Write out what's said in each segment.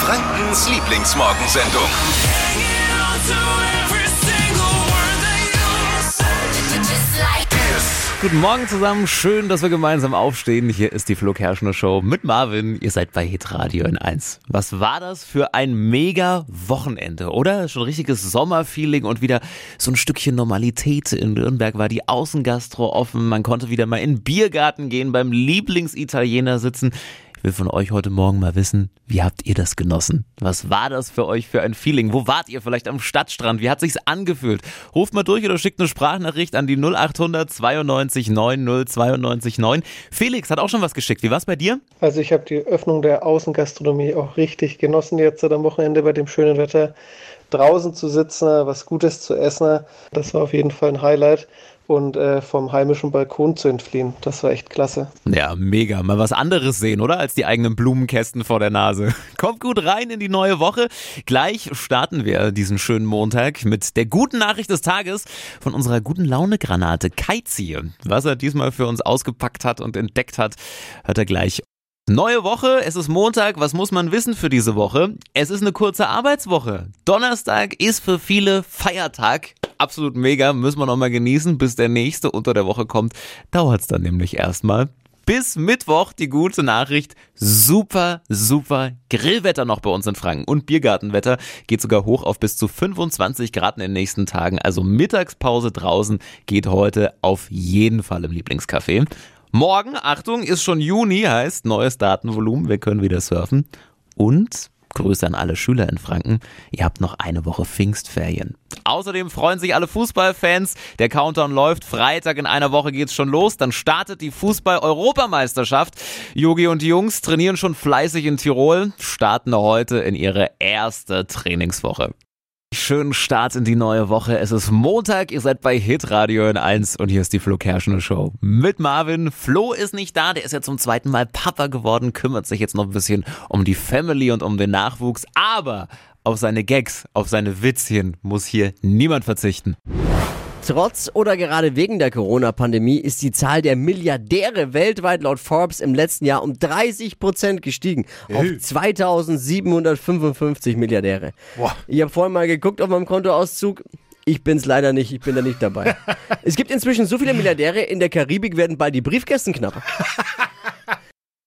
Frankens Lieblingsmorgensendung. Guten Morgen zusammen, schön, dass wir gemeinsam aufstehen. Hier ist die Flo Kerschner Show mit Marvin. Ihr seid bei Hit Radio in 1. Was war das für ein mega Wochenende, oder? Schon richtiges Sommerfeeling und wieder so ein Stückchen Normalität. In Nürnberg war die Außengastro offen. Man konnte wieder mal in den Biergarten gehen, beim Lieblingsitaliener sitzen. Ich will von euch heute Morgen mal wissen, wie habt ihr das genossen? Was war das für euch für ein Feeling? Wo wart ihr vielleicht am Stadtstrand? Wie hat sich's angefühlt? Ruft mal durch oder schickt eine Sprachnachricht an die 0800 92 90 92 9. Felix hat auch schon was geschickt. Wie war's bei dir? Also ich habe die Öffnung der Außengastronomie auch richtig genossen jetzt am Wochenende bei dem schönen Wetter. Draußen zu sitzen, was Gutes zu essen, das war auf jeden Fall ein Highlight und äh, vom heimischen Balkon zu entfliehen. Das war echt klasse. Ja, mega. Mal was anderes sehen, oder? Als die eigenen Blumenkästen vor der Nase. Kommt gut rein in die neue Woche. Gleich starten wir diesen schönen Montag mit der guten Nachricht des Tages von unserer guten Laune-Granate Kaizi. Was er diesmal für uns ausgepackt hat und entdeckt hat, hört er gleich Neue Woche, es ist Montag, was muss man wissen für diese Woche? Es ist eine kurze Arbeitswoche. Donnerstag ist für viele Feiertag. Absolut mega, müssen wir noch mal genießen, bis der nächste unter der Woche kommt. Dauert es dann nämlich erstmal. Bis Mittwoch die gute Nachricht. Super, super Grillwetter noch bei uns in Franken. Und Biergartenwetter geht sogar hoch auf bis zu 25 Grad in den nächsten Tagen. Also Mittagspause draußen geht heute auf jeden Fall im Lieblingscafé. Morgen, Achtung, ist schon Juni, heißt neues Datenvolumen, wir können wieder surfen. Und Grüße an alle Schüler in Franken. Ihr habt noch eine Woche Pfingstferien. Außerdem freuen sich alle Fußballfans. Der Countdown läuft. Freitag in einer Woche geht's schon los. Dann startet die Fußball-Europameisterschaft. Yogi und die Jungs trainieren schon fleißig in Tirol, starten heute in ihre erste Trainingswoche. Schönen Start in die neue Woche. Es ist Montag, ihr seid bei Hitradio in 1 und hier ist die Flo Kerschner Show mit Marvin. Flo ist nicht da, der ist ja zum zweiten Mal Papa geworden, kümmert sich jetzt noch ein bisschen um die Family und um den Nachwuchs, aber auf seine Gags, auf seine Witzchen muss hier niemand verzichten. Trotz oder gerade wegen der Corona-Pandemie ist die Zahl der Milliardäre weltweit laut Forbes im letzten Jahr um 30 Prozent gestiegen auf 2755 Milliardäre. Boah. Ich habe vorhin mal geguckt auf meinem Kontoauszug. Ich bin's leider nicht, ich bin da nicht dabei. es gibt inzwischen so viele Milliardäre, in der Karibik werden bald die Briefkästen knapp.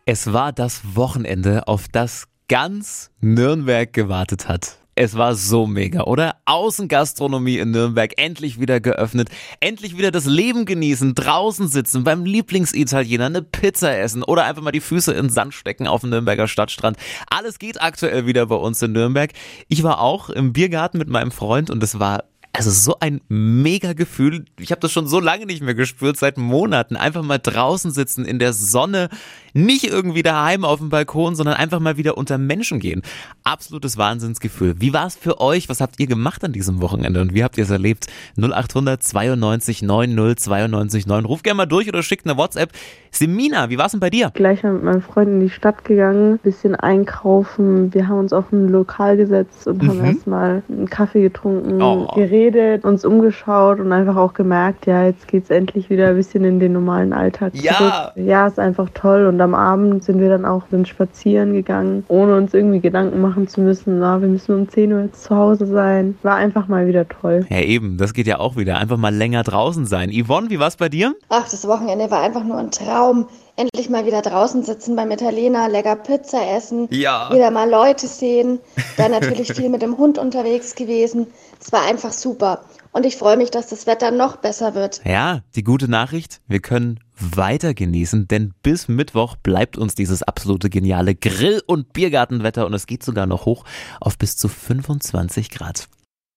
Es war das Wochenende, auf das ganz Nürnberg gewartet hat. Es war so mega, oder? Außengastronomie in Nürnberg endlich wieder geöffnet, endlich wieder das Leben genießen, draußen sitzen, beim Lieblingsitaliener eine Pizza essen oder einfach mal die Füße in den Sand stecken auf dem Nürnberger Stadtstrand. Alles geht aktuell wieder bei uns in Nürnberg. Ich war auch im Biergarten mit meinem Freund und es war also so ein mega Gefühl. Ich habe das schon so lange nicht mehr gespürt, seit Monaten. Einfach mal draußen sitzen in der Sonne, nicht irgendwie daheim auf dem Balkon, sondern einfach mal wieder unter Menschen gehen. Absolutes Wahnsinnsgefühl. Wie war es für euch? Was habt ihr gemacht an diesem Wochenende und wie habt ihr es erlebt? 0800 92 90 92 9. Ruf gerne mal durch oder schickt eine WhatsApp. Semina, wie war es denn bei dir? gleich mal mit meinem Freund in die Stadt gegangen, bisschen einkaufen. Wir haben uns auf ein Lokal gesetzt und haben Mhm. erstmal einen Kaffee getrunken, Oh. geredet, uns umgeschaut und einfach auch gemerkt, ja, jetzt geht's endlich wieder ein bisschen in den normalen Alltag Ja. zurück. Ja, ist einfach toll. Und am Abend sind wir dann auch sind spazieren gegangen, ohne uns irgendwie Gedanken machen zu müssen, na, wir müssen um 10 Uhr jetzt zu Hause sein. War einfach mal wieder toll. Ja, eben, das geht ja auch wieder. Einfach mal länger draußen sein. Yvonne, wie war's bei dir? Ach, das Wochenende war einfach nur ein Traum. Endlich mal wieder draußen sitzen beim Italiener, lecker Pizza essen, Ja. wieder mal Leute sehen. Dann natürlich viel mit dem Hund unterwegs gewesen. Es war einfach super. Und ich freue mich, dass das Wetter noch besser wird. Ja, die gute Nachricht, wir können weiter genießen, denn bis Mittwoch bleibt uns dieses absolute geniale Grill- und Biergartenwetter und es geht sogar noch hoch auf bis zu 25 Grad.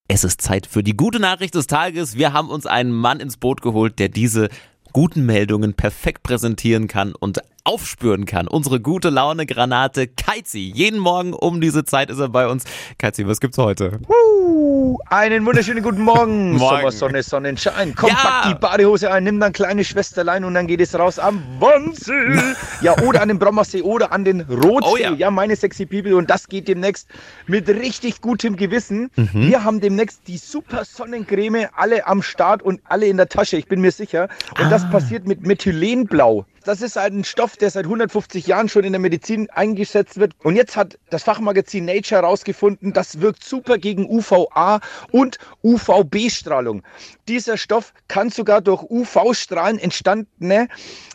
Es ist Zeit für die gute Nachricht des Tages. Wir haben uns einen Mann ins Boot geholt, der diese guten Meldungen perfekt präsentieren kann und aufspüren kann. Unsere gute Laune Granate Kaizi. Jeden Morgen um diese Zeit ist er bei uns. Kaizi, was gibt's heute? Uh, einen wunderschönen guten Morgen. Morgen. Sommersonne, Sonnenschein. Komm, Ja. pack die Badehose ein, nimm dann kleine Schwesterlein und dann geht es raus am Wannsee. ja, oder an den Brommersee oder an den Rotsee. Oh ja. ja. meine sexy People. Und das geht demnächst mit richtig gutem Gewissen. Mhm. Wir haben demnächst die super Sonnencreme alle am Start und alle in der Tasche, ich bin mir sicher. Und Ah. das passiert mit Methylenblau. Das ist ein Stoff, der seit 150 Jahren schon in der Medizin eingesetzt wird. Und jetzt hat das Fachmagazin Nature herausgefunden, das wirkt super gegen UVA und UVB-Strahlung. Dieser Stoff kann sogar durch UV-Strahlen entstandene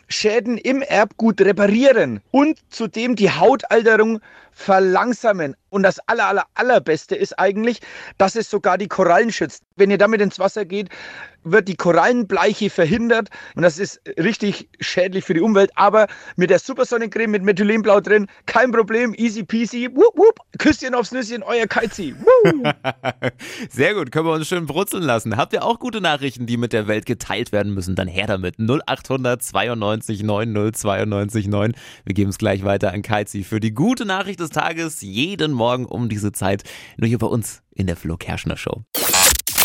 Schäden im Erbgut reparieren und zudem die Hautalterung verlangsamen. Und das aller, aller, allerbeste ist eigentlich, dass es sogar die Korallen schützt. Wenn ihr damit ins Wasser geht, wird die Korallenbleiche verhindert und das ist richtig schädlich für die Umwelt. Aber mit der Supersonnencreme mit Methylenblau drin, kein Problem, easy peasy. Wupp, wupp. Küsschen aufs Nüsschen, euer Kaizi. Sehr gut, können wir uns schön brutzeln lassen. Habt ihr auch gute Nachrichten, die mit der Welt geteilt werden müssen? Dann her damit. 0800 92 90 92 9. Wir geben es gleich weiter an Kaizi für die gute Nachricht des Tages jeden Morgen um diese Zeit. Nur hier bei uns in der Flo Kerschner Show.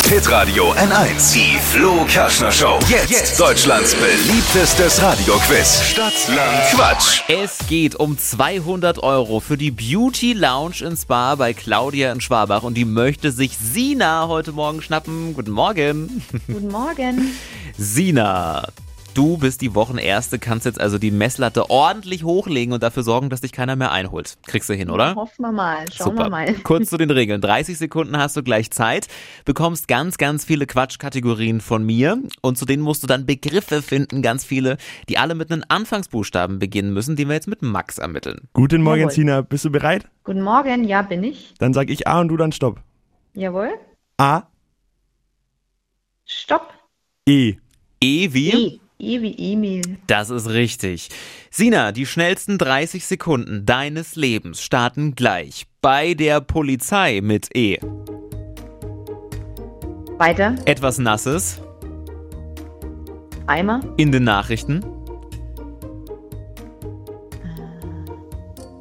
Hitradio N1. Die Flo Kerschner Show. Jetzt. Deutschlands beliebtestes Radioquiz. Stadt, Land, Quatsch. Es geht um 200 Euro für die Beauty Lounge in Spa bei Claudia in Schwabach und die möchte sich Sina heute Morgen schnappen. Guten Morgen. Guten Morgen. Sina, du bist die Wochenerste, kannst jetzt also die Messlatte ordentlich hochlegen und dafür sorgen, dass dich keiner mehr einholt. Kriegst du hin, oder? Hoffen wir mal. Schauen Super. wir mal. Kurz zu den Regeln. 30 Sekunden hast du gleich Zeit, bekommst ganz, ganz viele Quatschkategorien von mir und zu denen musst du dann Begriffe finden, ganz viele, die alle mit einem Anfangsbuchstaben beginnen müssen, die wir jetzt mit Max ermitteln. Guten Morgen, Jawohl. Sina. Bist du bereit? Guten Morgen. Ja, bin ich. Dann sag ich A und du dann Stopp. Jawohl. A, Stopp. E. E wie? E. E wie Emil. Das ist richtig. Sina, die schnellsten 30 Sekunden deines Lebens starten gleich bei der Polizei mit E. Weiter. Etwas Nasses Eimer. in den Nachrichten.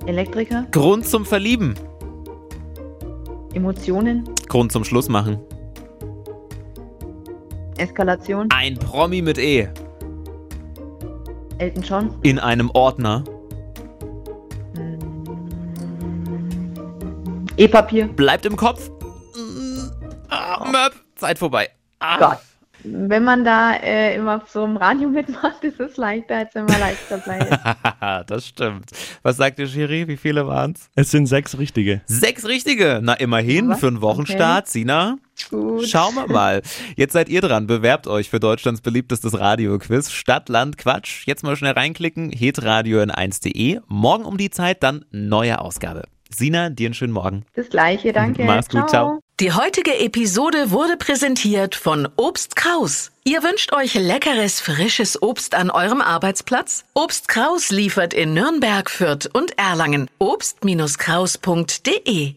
Elektriker. Grund zum Verlieben. Emotionen. Grund zum Schluss machen. Eskalation. Ein Promi mit E. Elton John. In einem Ordner. E-Papier. Bleibt im Kopf. Ah, Möp. Zeit vorbei. Ah. Gott. Wenn man da äh, immer so im Radio mitmacht, ist es leichter, als wenn man leicht dabei ist. das stimmt. Was sagt ihr, Schiri? Wie viele waren's? Es sind sechs richtige. Sechs richtige. Na, immerhin Aber, für einen Wochenstart. Sina, Gut. schauen wir mal. Jetzt seid ihr dran. Bewerbt euch für Deutschlands beliebtestes Radioquiz. Stadt, Land, Quatsch. Jetzt mal schnell reinklicken. hitradio in 1.de. Morgen um die Zeit dann neue Ausgabe. Sina, dir einen schönen Morgen. Das gleiche, danke. Mach's gut, ciao. Die heutige Episode wurde präsentiert von Obst Kraus. Ihr wünscht euch leckeres, frisches Obst an eurem Arbeitsplatz? Obst Kraus liefert in Nürnberg, Fürth und Erlangen. Obst-Kraus.de